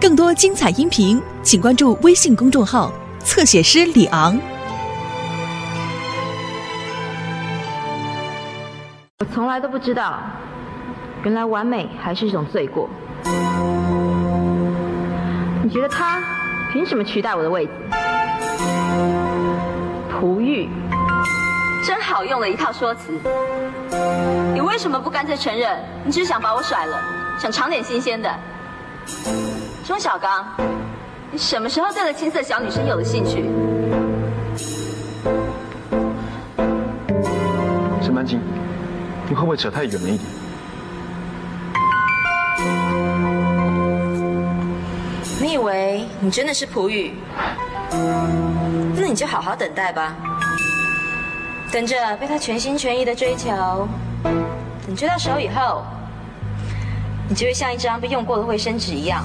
更多精彩音频，请关注微信公众号“侧写师李昂”。我从来都不知道，原来完美还是一种罪过。你觉得他凭什么取代我的位置？璞玉，真好用的一套说辞。你为什么不干脆承认，你只是想把我甩了，想尝点新鲜的？钟小刚，你什么时候对了青涩小女生有了兴趣？沈曼金，你会不会扯太远了一点？你以为你真的是璞玉？那你就好好等待吧，等着被他全心全意的追求。等追到手以后，你就会像一张被用过的卫生纸一样，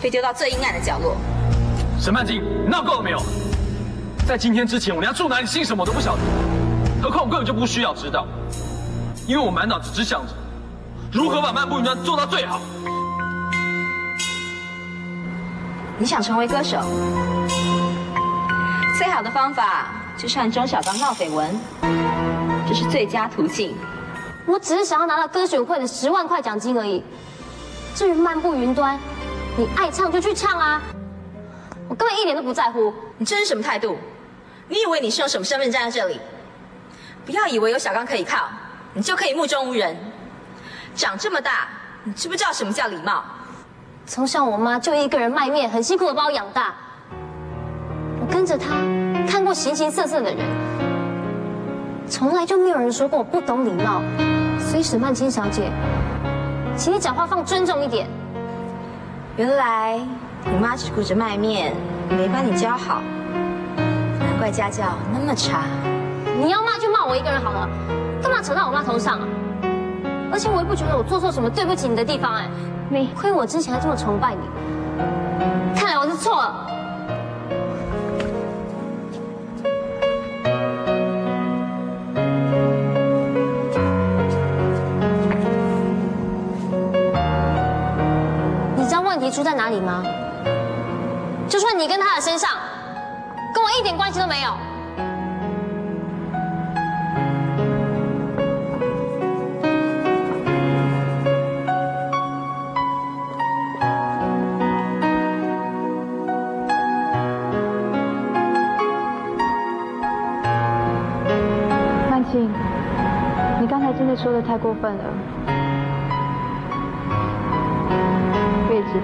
被丢到最阴暗的角落。沈曼静，你闹够了没有？在今天之前，我连住哪里、姓什么我都不晓得，何况我根本就不需要知道，因为我满脑子只想着如何把漫步云端做到最好。你想成为歌手，最好的方法就是和钟小刚闹绯闻，这是最佳途径。我只是想要拿到歌选会的十万块奖金而已。至于漫步云端，你爱唱就去唱啊，我根本一点都不在乎。你这是什么态度？你以为你是用什么身份站在这里？不要以为有小刚可以靠，你就可以目中无人。长这么大，你知不知道什么叫礼貌？从小我妈就一个人卖面，很辛苦的把我养大。我跟着她看过形形色色的人，从来就没有人说过我不懂礼貌。所以沈曼青小姐，请你讲话放尊重一点。原来你妈只顾着卖面，没把你教好，难怪家教那么差。你要骂就骂我一个人好了，干嘛扯到我妈头上啊？而且我也不觉得我做错什么对不起你的地方哎。没亏我之前还这么崇拜你，看来我是错了。你住在哪里吗？就算你跟他的身上，跟我一点关系都没有。你刚才真的说的太过分了。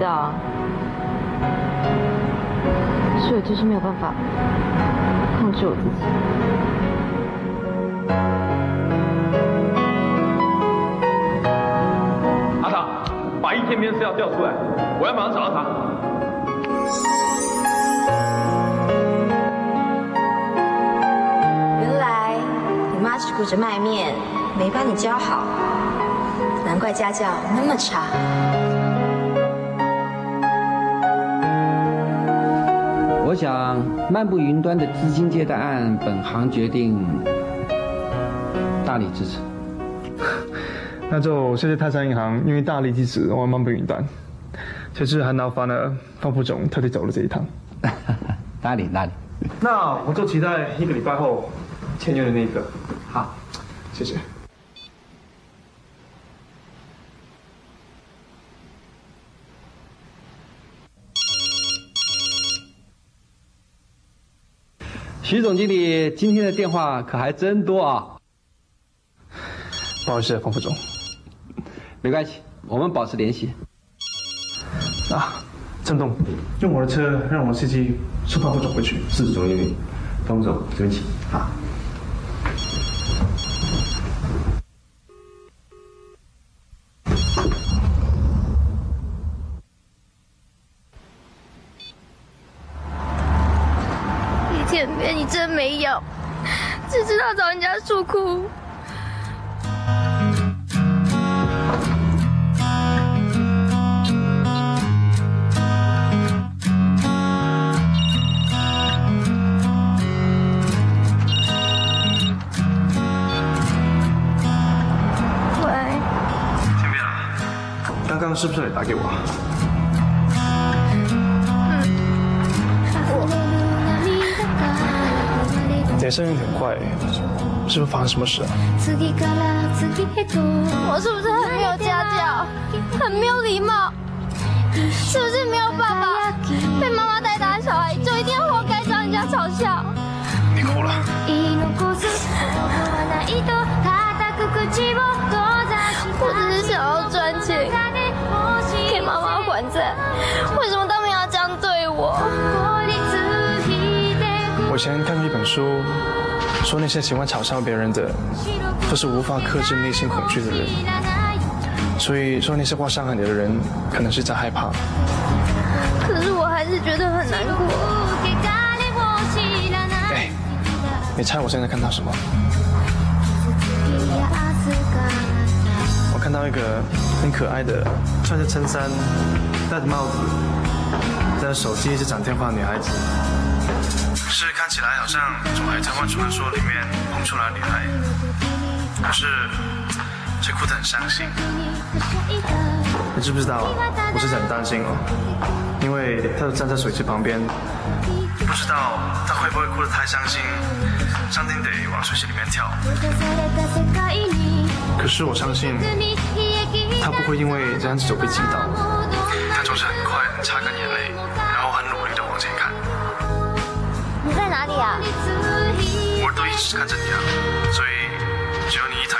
道，是我就是没有办法控制我自己。阿唐，把一天边资料调出来，我要马上找到他。原来你妈只顾着卖面，没把你教好，难怪家教那么差。我想漫步云端的资金借贷案，本行决定大力支持。那就谢谢泰山银行，因为大力支持我们漫步云端。其实很劳烦了方副总特地走了这一趟。哪里哪里？那我就期待一个礼拜后签约的那一个。好，谢谢。徐总经理今天的电话可还真多啊！不好意思，方副总。没关系，我们保持联系。啊，郑东，用我的车让我司机送方副总回去。是总经理，方副总这边请。好。你真没有，找人家诉苦。喂，金碧啊，刚刚是不是你打给我？声音很怪，是不是发生什么事啊？我是不是很没有家教，很没有礼貌？是不是没有爸爸，被妈妈前看过一本书，说那些喜欢嘲笑别人的，都是无法克制内心恐惧的人。所以说那些话伤害你的人，可能是在害怕。可是我还是觉得很难过。哎，你猜我现在看到什么？我看到一个很可爱的，穿着衬衫，戴着帽子，戴着手机，一直讲电话的女孩子。是看起来好像从《海贼王传说》里面蹦出来的女孩，可是却哭得很伤心。你知不知道啊？我是很担心哦，因为她站在水池旁边，不知道她会不会哭得太伤心，上天得往水池里面跳。可是我相信，她不会因为这样子就被击倒，她总是很快擦干眼泪，我都一直看着你啊，所以只有你一台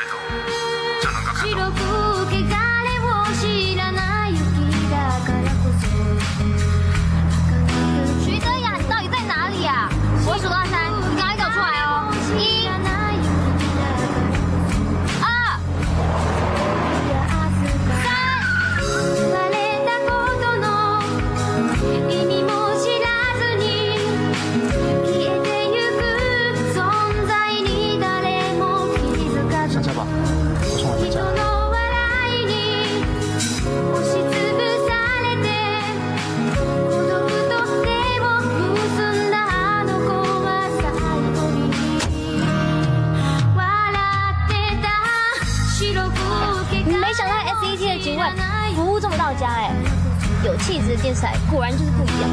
电视台果然就是不一样。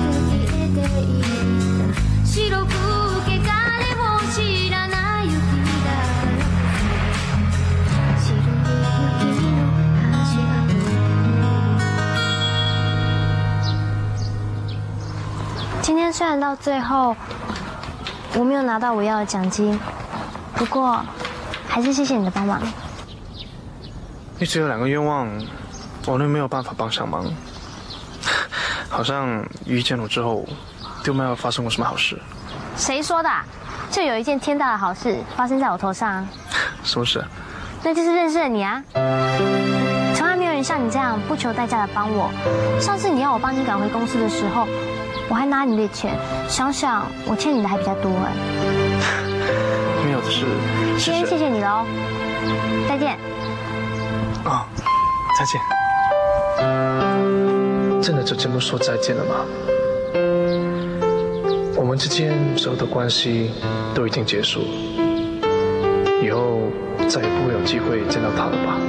今天虽然到最后我没有拿到我要的奖金，不过还是谢谢你的帮忙。你只有两个愿望，我都没有办法帮上忙。好像遇见我之后，就没有发生过什么好事。谁说的啊？就有一件天大的好事发生在我头上，什么事？那就是认识了你啊！从来没有人像你这样不求代价的帮我。上次你要我帮你赶回公司的时候，我还拿你的钱，想想我欠你的还比较多哎。没有的事。先谢谢你喽，再见。啊、再见。真的就这么说再见了吗？我们之间所有的关系都已经结束，以后再也不会有机会见到他了吧？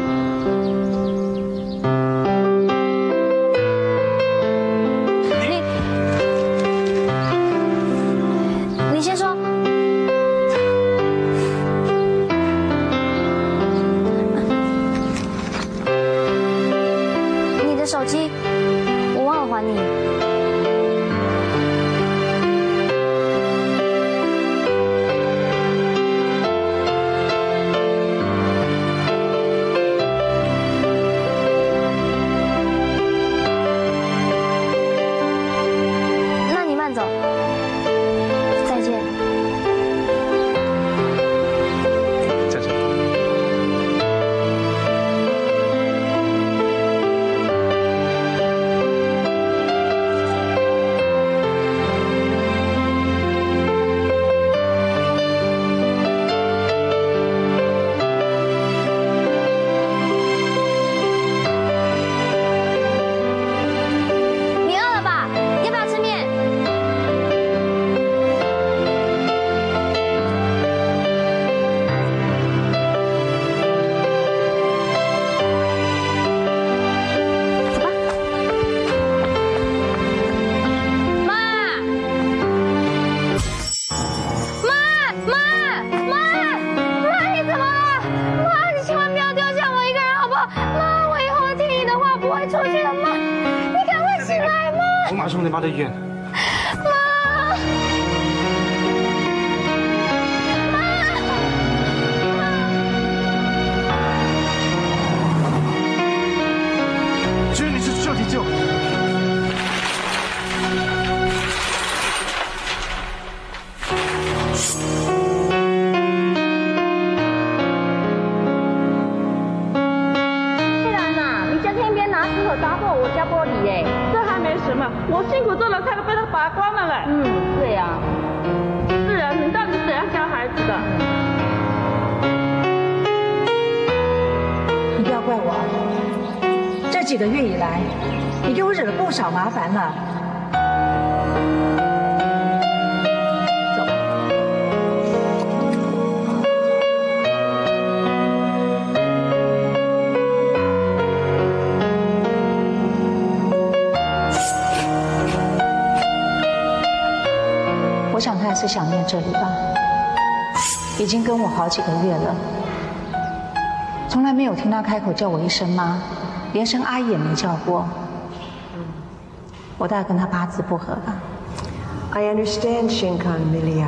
我辛苦做了菜都被他拔光了嘞。嗯，对呀、是啊，你到底是怎样教孩子的？你不要怪我，这几个月以来，你给我惹了不少麻烦了。还是想念这里吧，已经跟我好几个月了。从来没有听他开口叫我一声妈，连声阿姨也没叫过。我大概跟他八字不合吧。I understand, Shinkan Milia.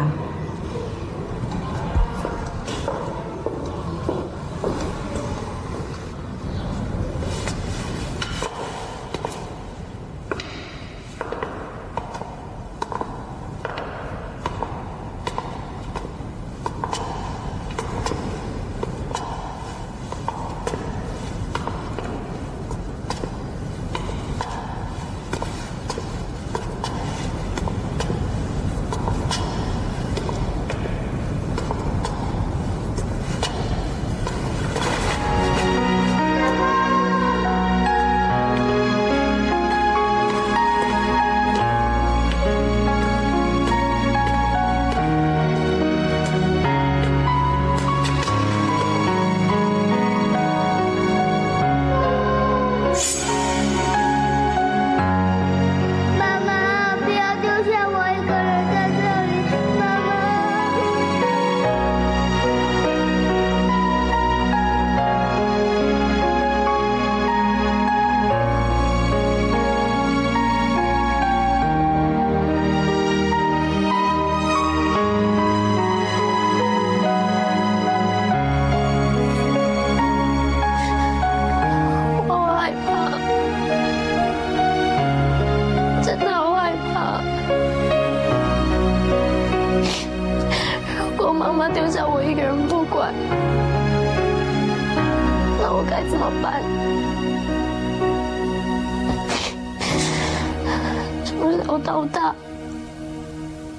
从小到大，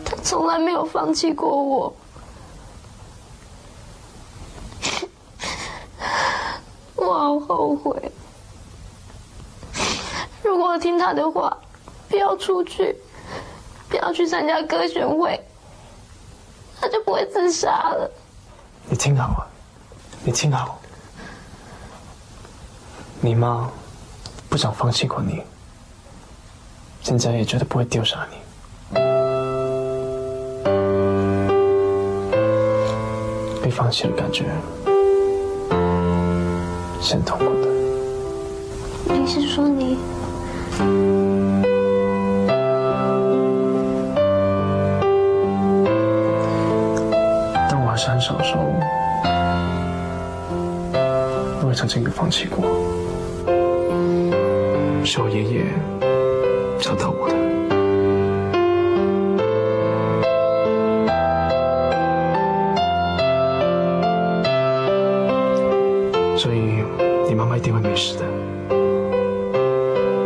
他从来没有放弃过我。我好后悔。如果我听他的话，不要出去，不要去参加歌选会，他就不会自杀了。你听好啊，你听好，你妈不想放弃过你，现在也绝对不会丢下你。被放弃的感觉是很痛苦的。你是说你？但我还是很小的时候，我也曾经被放弃过，是我爷爷教导我的。所以你妈妈一定会没事的，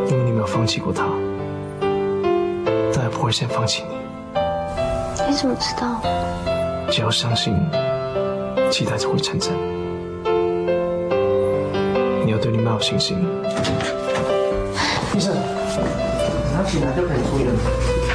因为你没有放弃过她，她也不会先放弃你。你怎么知道？只要相信，期待就会成真。你要对你妈有信心。医生，他醒来就可以出院了。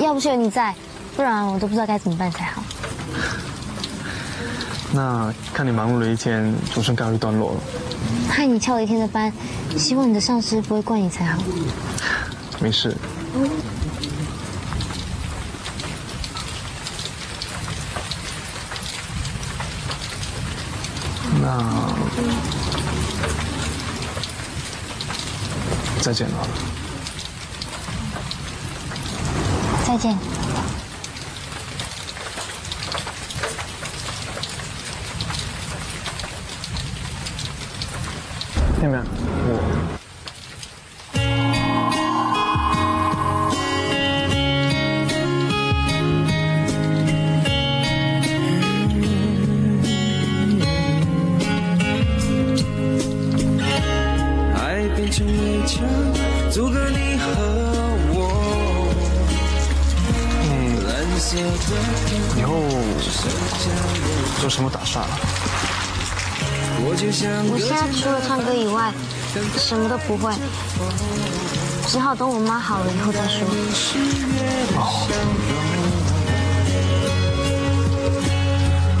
要不是有你在，不然我都不知道该怎么办才好。那看你忙碌了一天，总算告一段落了。害你翘了一天的班，希望你的上司不会怪你才好。没事。那再见了。再见。听没有？我我现在除了唱歌以外，什么都不会，只好等我妈好了以后再说。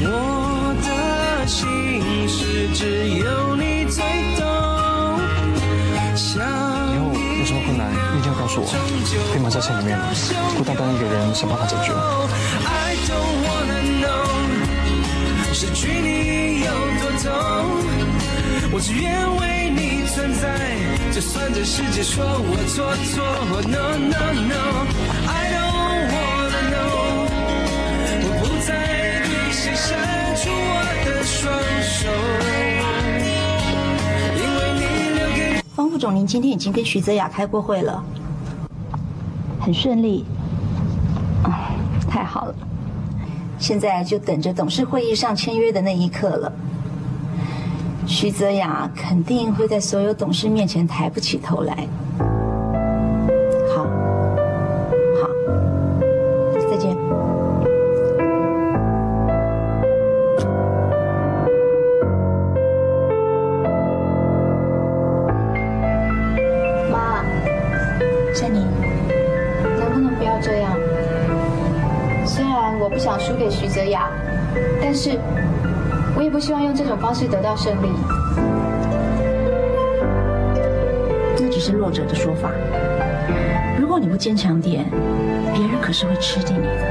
我的心事只有你最懂。以后有什么困难一定要告诉我，可以埋在心里面，孤单单一个人想办法解决。只愿为你存在，就算这世界说我错错。No no no，I don't wanna know，我不再对谁伸出我的双手，因为你留给方副总，您今天已经跟徐泽雅开过会了，很顺利。啊，太好了！现在就等着董事会议上签约的那一刻了。徐泽雅肯定会在所有董事面前抬不起头来。好，好，再见。妈，珊妮，能不能不要这样？虽然我不想输给徐泽雅，但是希望用这种方式得到胜利。那只是弱者的说法。如果你不坚强点，别人可是会吃定你的。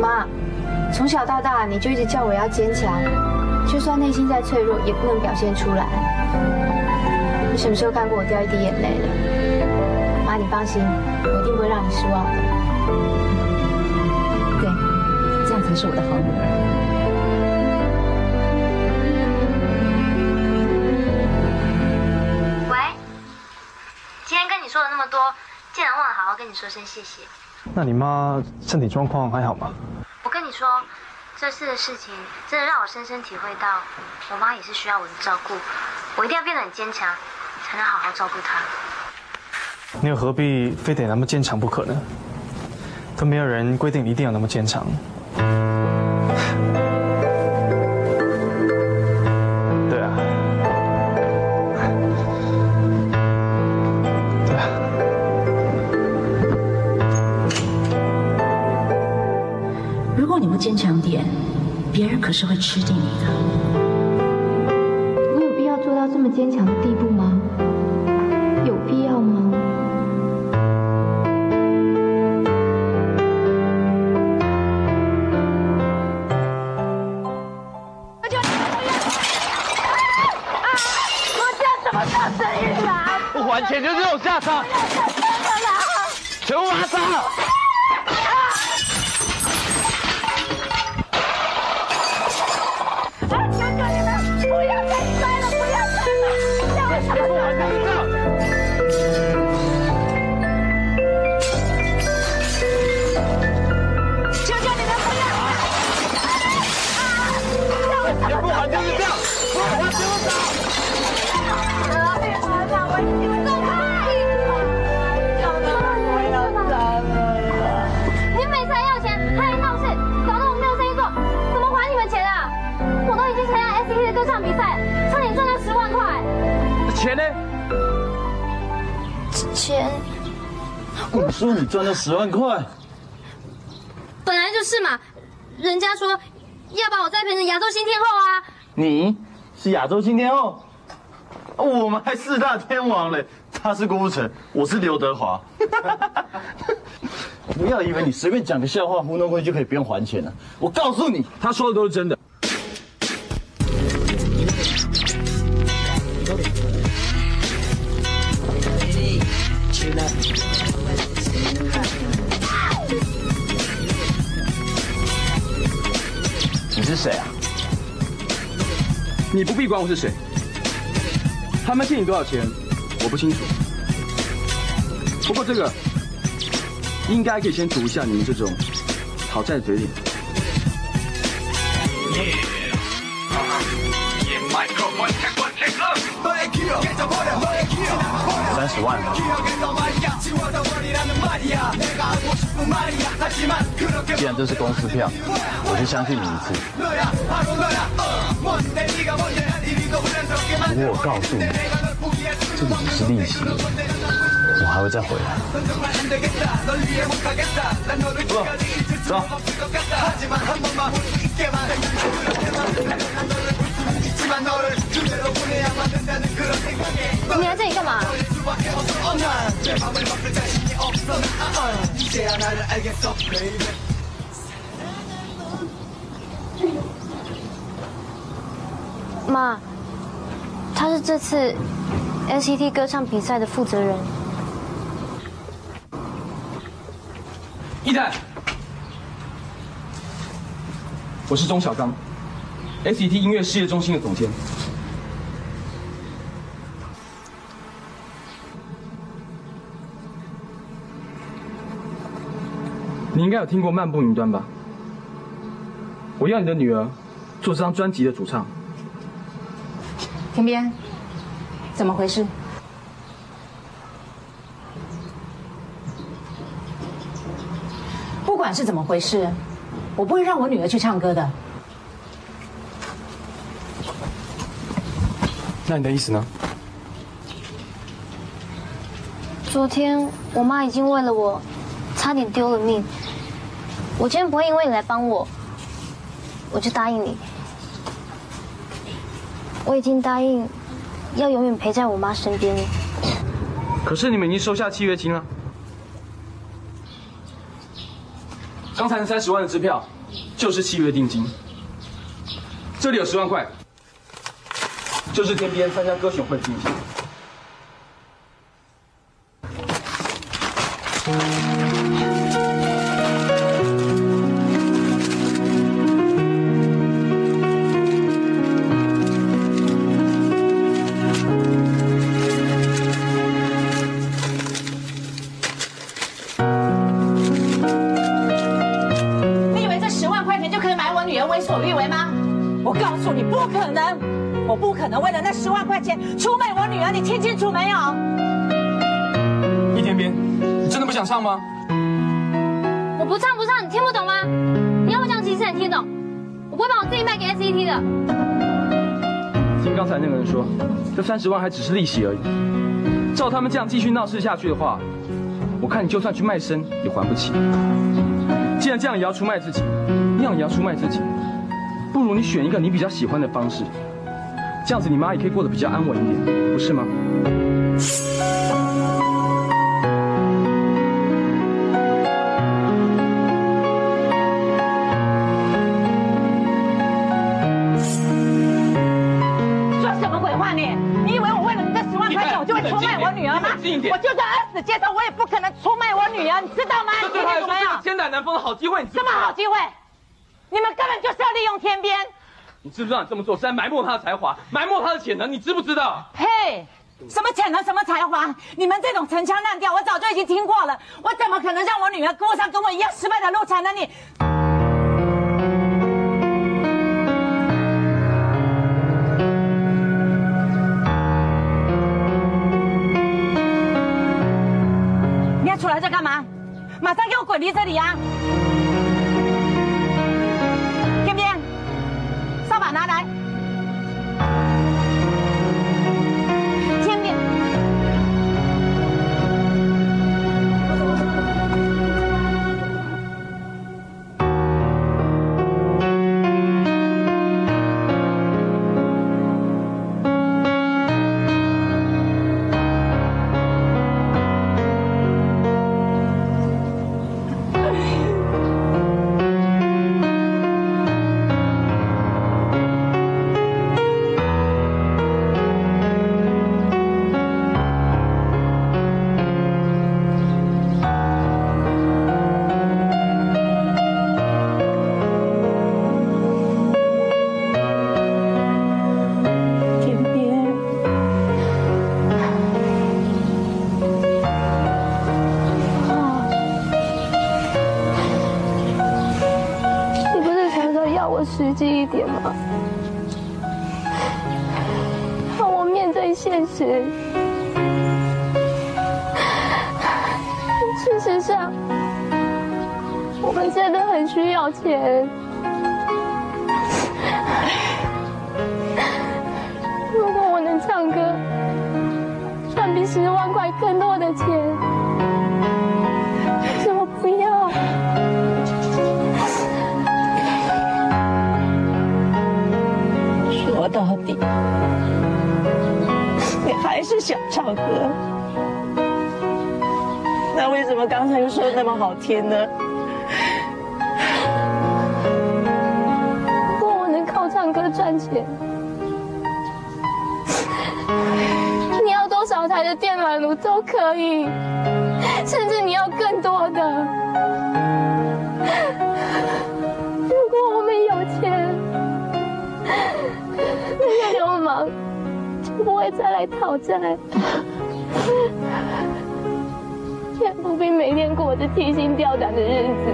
妈，从小到大你就一直叫我要坚强，就算内心再脆弱，也不能表现出来。你什么时候看过我掉一滴眼泪了？妈，你放心，我一定不会让你失望的。对，这样才是我的好女儿。多，竟然忘了好好跟你说声谢谢。那你妈身体状况还好吗？我跟你说，这次的事情真的让我深深体会到，我妈也是需要我的照顾，我一定要变得很坚强，才能好好照顾她。你又何必非得那么坚强不可呢？都没有人规定你一定要那么坚强。不坚强点，别人可是会吃定你的。我有必要做到这么坚强的地步吗？有必要吗？我叫什么大声音啊？不还钱就这种下场，全部把他了！叫我什么大钱我说你赚了十万块，本来就是嘛，人家说要把我栽培成亚洲新天后啊。你是亚洲新天后，我们还四大天王嘞。他是郭富城，我是刘德华。不要以为你随便讲个笑话糊弄过去就可以不用还钱了。我告诉你，他说的都是真的。谁啊？你不必管我是谁。他们欠你多少钱，我不清楚。不过这个应该可以先堵一下你们这种讨债的嘴脸。三十万。既然这是公司票，我就相信你一次。不过我告诉你，这个只是利息，我还会再回来。走。你来这里干嘛？妈，他是这次 SCT 歌唱比赛的负责人。一代，我是钟小刚，SCT 音乐事业中心的总监。你应该有听过漫步云端吧？我要你的女儿做这张专辑的主唱。天边，怎么回事？不管是怎么回事，我不会让我女儿去唱歌的。那你的意思呢？昨天我妈已经为了我差点丢了命。我今天不会因为你来帮我，我就答应你。我已经答应要永远陪在我妈身边。可是你们已经收下契约金了。刚才那三十万的支票就是契约定金。这里有十万块，就是天边参加歌选会的金钱。你以为这十万块钱就可以买我女儿为所欲为吗？我告诉你，不可能！我不可能为了那十万块钱出卖我女儿，你听清楚没有？易天边，你真的不想唱吗？我不唱不唱，你听不懂吗？你要我讲几次你听懂？我不会把我自己卖给 SCT 的。听刚才那个人说，这三十万还只是利息而已。照他们这样继续闹事下去的话，我看你就算去卖身也还不起。既然这样也要出卖自己，那样也要出卖自己，不如你选一个你比较喜欢的方式，这样子你妈也可以过得比较安稳一点，不是吗？说什么鬼话你？你以为我为了你这十万块钱，我就会出卖我女儿吗？我就算饿死街头，我也不可能出卖我女儿，你知道吗？这你对他来说是听清楚没有？个千载难逢的好机会，你知不知道什么好机会？你们根本就是要利用天边。你知不知道你这么做是在埋没他的才华，埋没他的潜能？你知不知道？呸！什么潜能，什么才华？你们这种陈腔滥调，我早就已经听过了。我怎么可能让我女儿过上跟我一样失败的路程呢？你你要出来在干嘛？马上给我滚离这里啊！现实。事实上，我们真的很需要钱。如果我能唱歌，赚比十万块更多的钱，为什么不要？说到底，唱歌。那为什么刚才又说那么好听呢？如果我能靠唱歌赚钱，你要多少台的电暖炉都可以，甚至你要更多的。不会再来讨债，也不必每天过着提心吊胆的日子。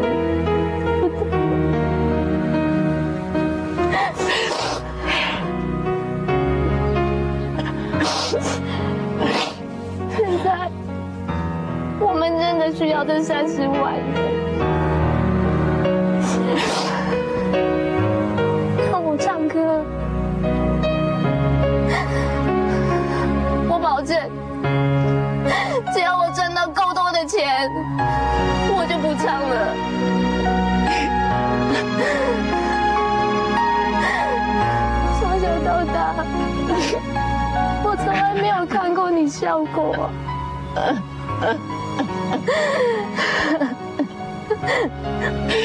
现在我们真的需要这三十万，钱，我就不唱了。从小到大，我从来没有看过你笑过。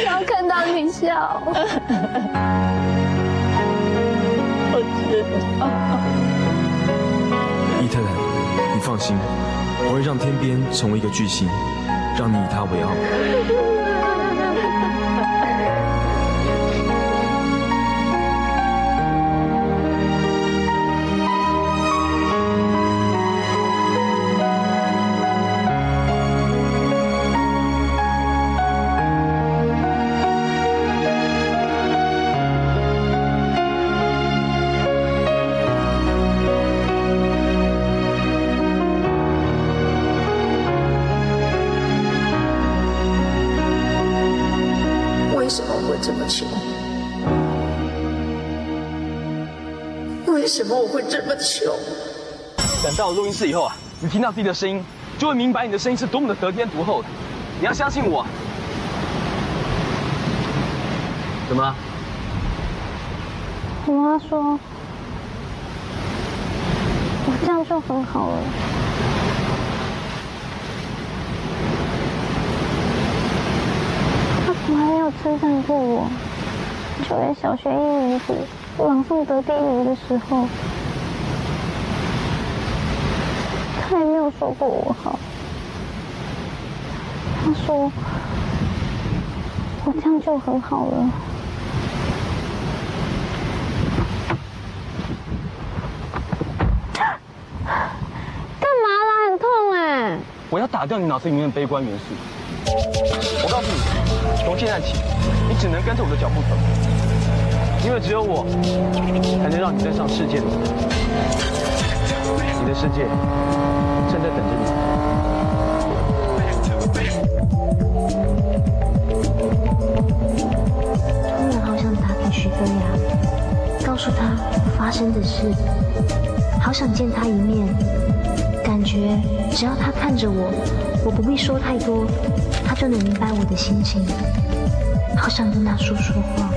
想要看到你笑。我知道。伊太太，你放心，我会让天边成为一个巨星，让你以他为傲。为什么我会这么穷？为什么我会这么穷？等到了录音室以后啊，你听到自己的声音，就会明白你的声音是多么的得天独厚的。你要相信我。怎么了？我妈说，我这样就很好了。她从来没有称赞过我，就连小学一年级朗诵得第一名的时候，他也没有说过我好。他说，我这样就很好了。干嘛啦？很痛哎！我要打掉你脑子里面的悲观元素。从现在起，你只能跟着我的脚步走，因为只有我才能让你登上世界的舞台。你的世界正在等着你。突然好想打给徐飞雅，告诉他发生的事，好想见他一面，感觉只要他看着我，我不必说太多，他就能明白我的心情。好想跟他说说话。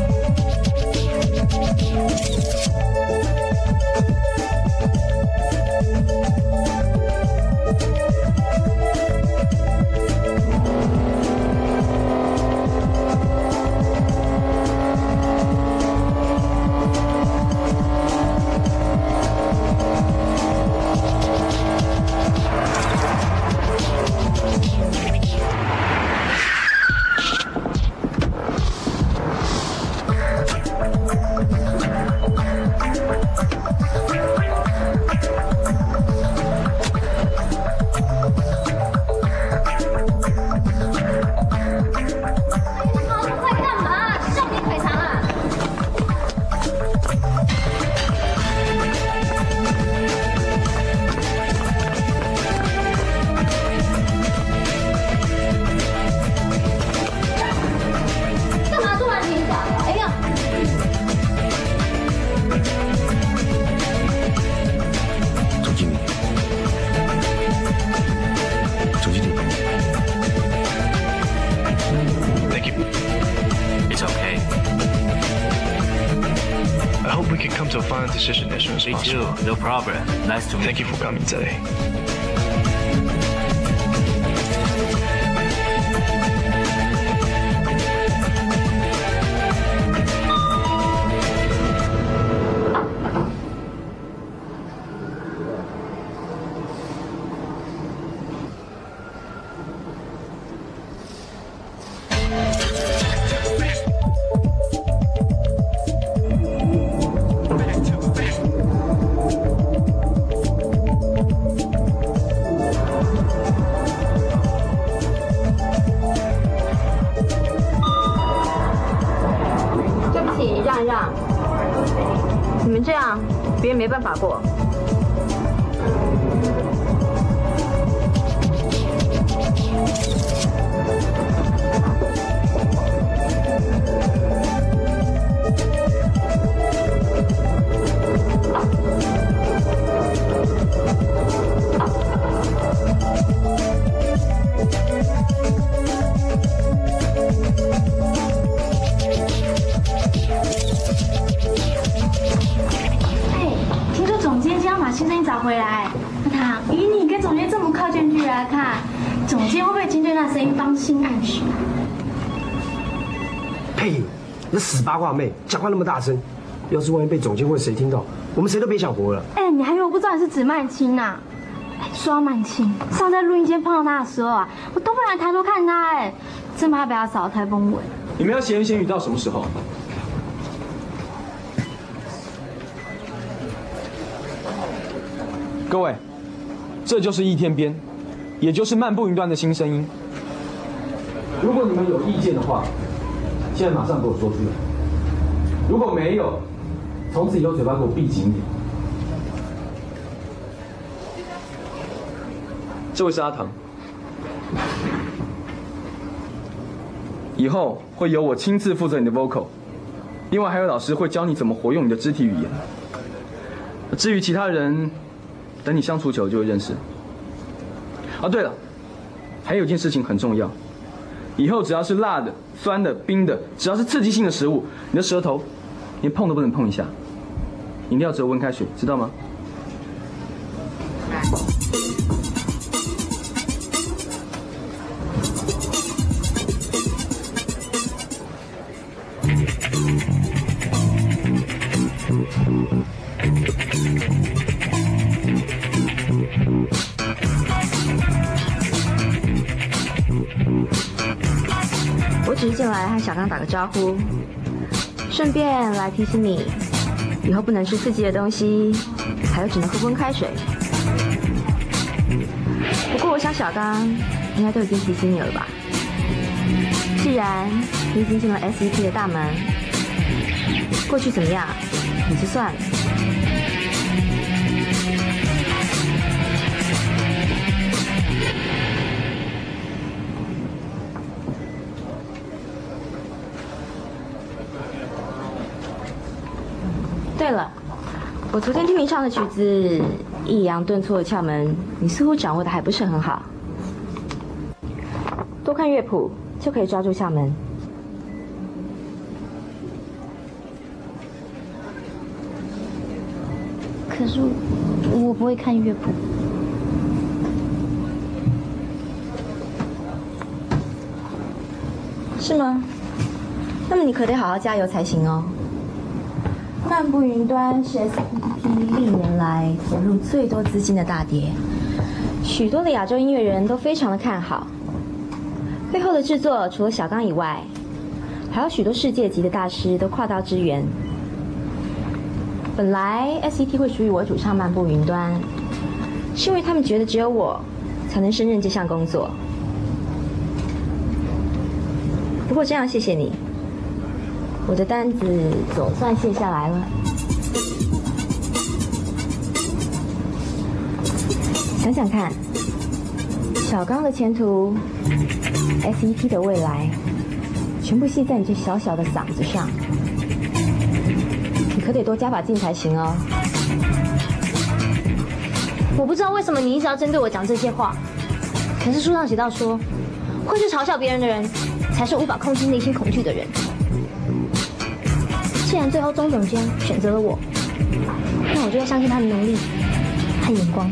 Decision as soon as Me possible. too. No problem. Nice to meet you. Thank you for coming today. 声音芳心暗许？呸！你死八卦妹，讲话那么大声，要是万一被总监或谁听到，我们谁都别想活了。哎，你还以为我不知道你是指曼青呐、哎说到曼青，上次在录音间碰到他的时候啊，我都不敢抬头看他，哎，真怕被他扫得太崩尾。你们要闲言闲语到什么时候？各位，这就是易天边，也就是漫步云端的新声音。如果你们有意见的话，现在马上给我说出来。如果没有，从此以后嘴巴给我闭紧点。这位是阿唐，以后会由我亲自负责你的 vocal，另外还有老师会教你怎么活用你的肢体语言。至于其他人，等你相处久了就会认识。哦，对了，还有一件事情很重要，以后只要是辣的、酸的、冰的，只要是刺激性的食物，你的舌头连碰都不能碰一下，饮料只有温开水，知道吗？和小刚打个招呼，顺便来提醒你，以后不能吃刺激的东西，还有只能喝温开水。不过我想小刚应该都已经提醒你了吧？既然你已经进了 SEP 的大门，过去怎么样你就算了。我昨天听你唱的曲子《抑扬顿挫的窍门》，你似乎掌握的还不是很好。多看乐谱就可以抓住窍门。可是我不会看乐谱。是吗？那么你可得好好加油才行哦。漫步云端是 SPT 历年来投入最多资金的大碟，许多的亚洲音乐人都非常的看好。背后的制作除了小刚以外，还有许多世界级的大师都跨道支援。本来 SET 会属于我主唱漫步云端，是因为他们觉得只有我才能胜任这项工作。不过这样谢谢你，我的单子总算卸下来了。想想看，小刚的前途，SET 的未来，全部系在你这小小的嗓子上，你可得多加把劲才行哦。我不知道为什么你一直要针对我讲这些话，可是书上写到说，会去嘲笑别人的人，才是无法控制内心恐惧的人。既然最后钟总监选择了我，那我就要相信他的能力和眼光。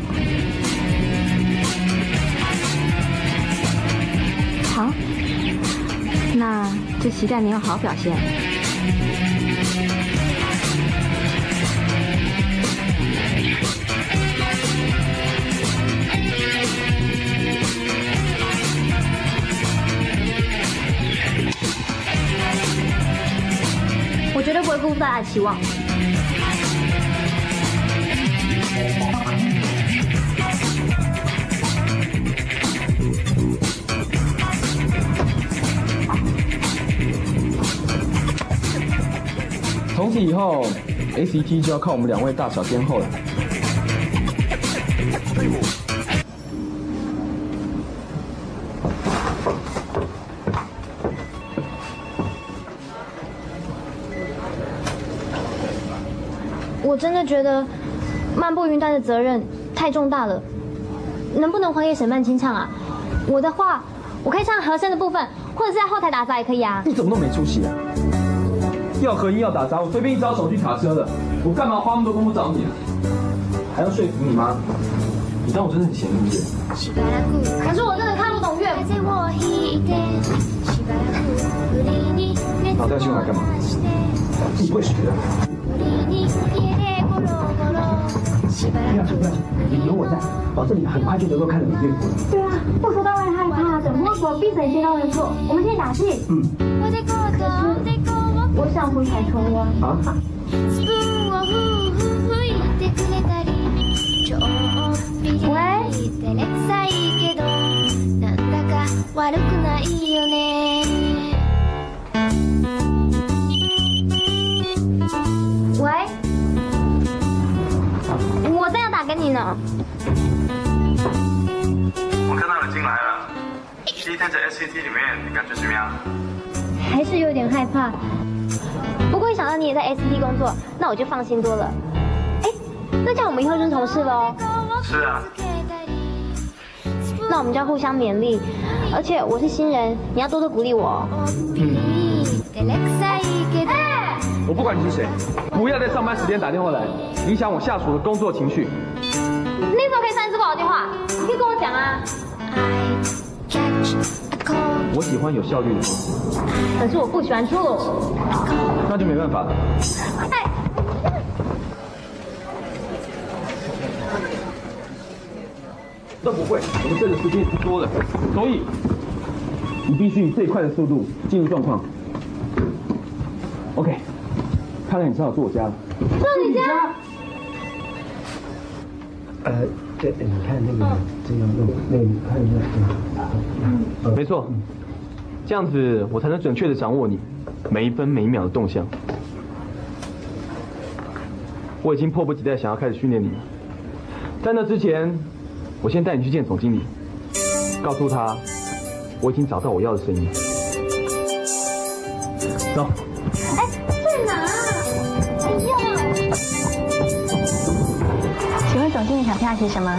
好，那就期待你有好表现。绝对不会辜负大家的期望。从此以后，ACT 就要靠我们两位大小天后了。我真的觉得漫步云端的责任太重大了，能不能还给沈曼清唱啊？我的话，我可以唱和声的部分，或者是在后台打杂也可以啊。你怎么那么没出息啊？要合音要打杂，我随便一招手去卡车了，我干嘛花那么多功夫找你啊？还要说服你吗？你当我真的很闲是不是？可是我真的看不懂乐谱。脑袋用来干嘛？你不会学的。不要紧不要紧，有我在，保证你很快就能够看得懂岳父了。对啊，不说当然害怕，等摸索闭嘴先让人做。我们先打气。嗯。我想回台重温。啊？喂？给你呢。我看到你进来了，第一天在 SCT 里面，你感觉怎么样？还是有点害怕，不过一想到你也在 ST 工作，那我就放心多了。哎，那这样我们以后就是同事喽。是啊。那我们就要互相勉励，而且我是新人，你要多多鼓励我。嗯。我不管你是谁，不要在上班时间打电话来，影响我下属的工作情绪。你怎么可以擅自挂我电话？你可以跟我讲啊。我喜欢有效率的公司，可是我不喜欢粗鲁。那就没办法了。哎，都不会，我们这个时间不多了，所以你必须以最快的速度进入状况。OK，看来你只好住我家了。住你家？呃，对，你看那个这样弄，那你看一下，嗯没错，这样子我才能准确的掌握你每一分每一秒的动向。我已经迫不及待想要开始训练你了，在那之前，我先带你去见总经理，告诉他我已经找到我要的声音。走。请问总经理想听他写什么？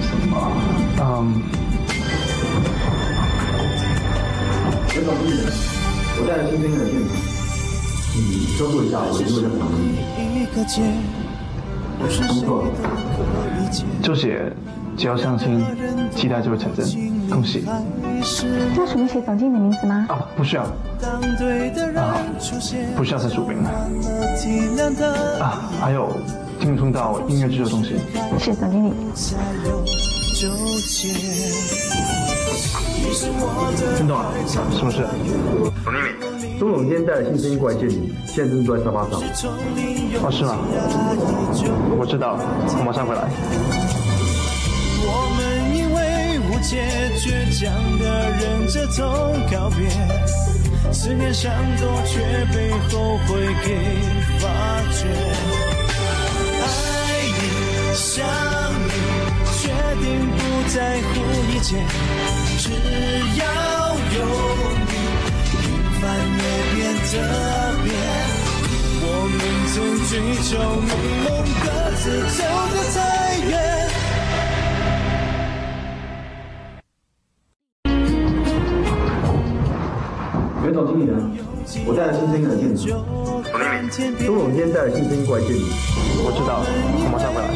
什么？嗯。刘总经理，我带了新声音来现场，你收录一下，我一会再访问你。工作就写只要相亲，期待就会成真，恭喜。要署名写总经理的名字吗？啊，不需要。啊，不需要再署名了。啊，还有听触到音乐剧的东西。是总经理。听懂了？什么事？总经理，钟总今天带了新声音过来见你，现在正坐在沙发上。哦，是吗？我知道，我马上回来。不解，倔强的忍着痛告别，思念伤多，却被后悔给发觉。爱你，想你，决定不在乎一切，只要有你，平凡也变特别。我们曾追求美梦，各自走得太远。袁总经理呢？我带了新声音来见你。我丽丽，钟总今天带了新声音过来见你。我知道，我马上回来。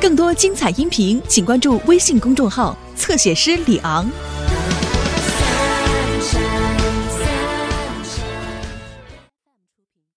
更多精彩音频，请关注微信公众号“侧写师李昂”。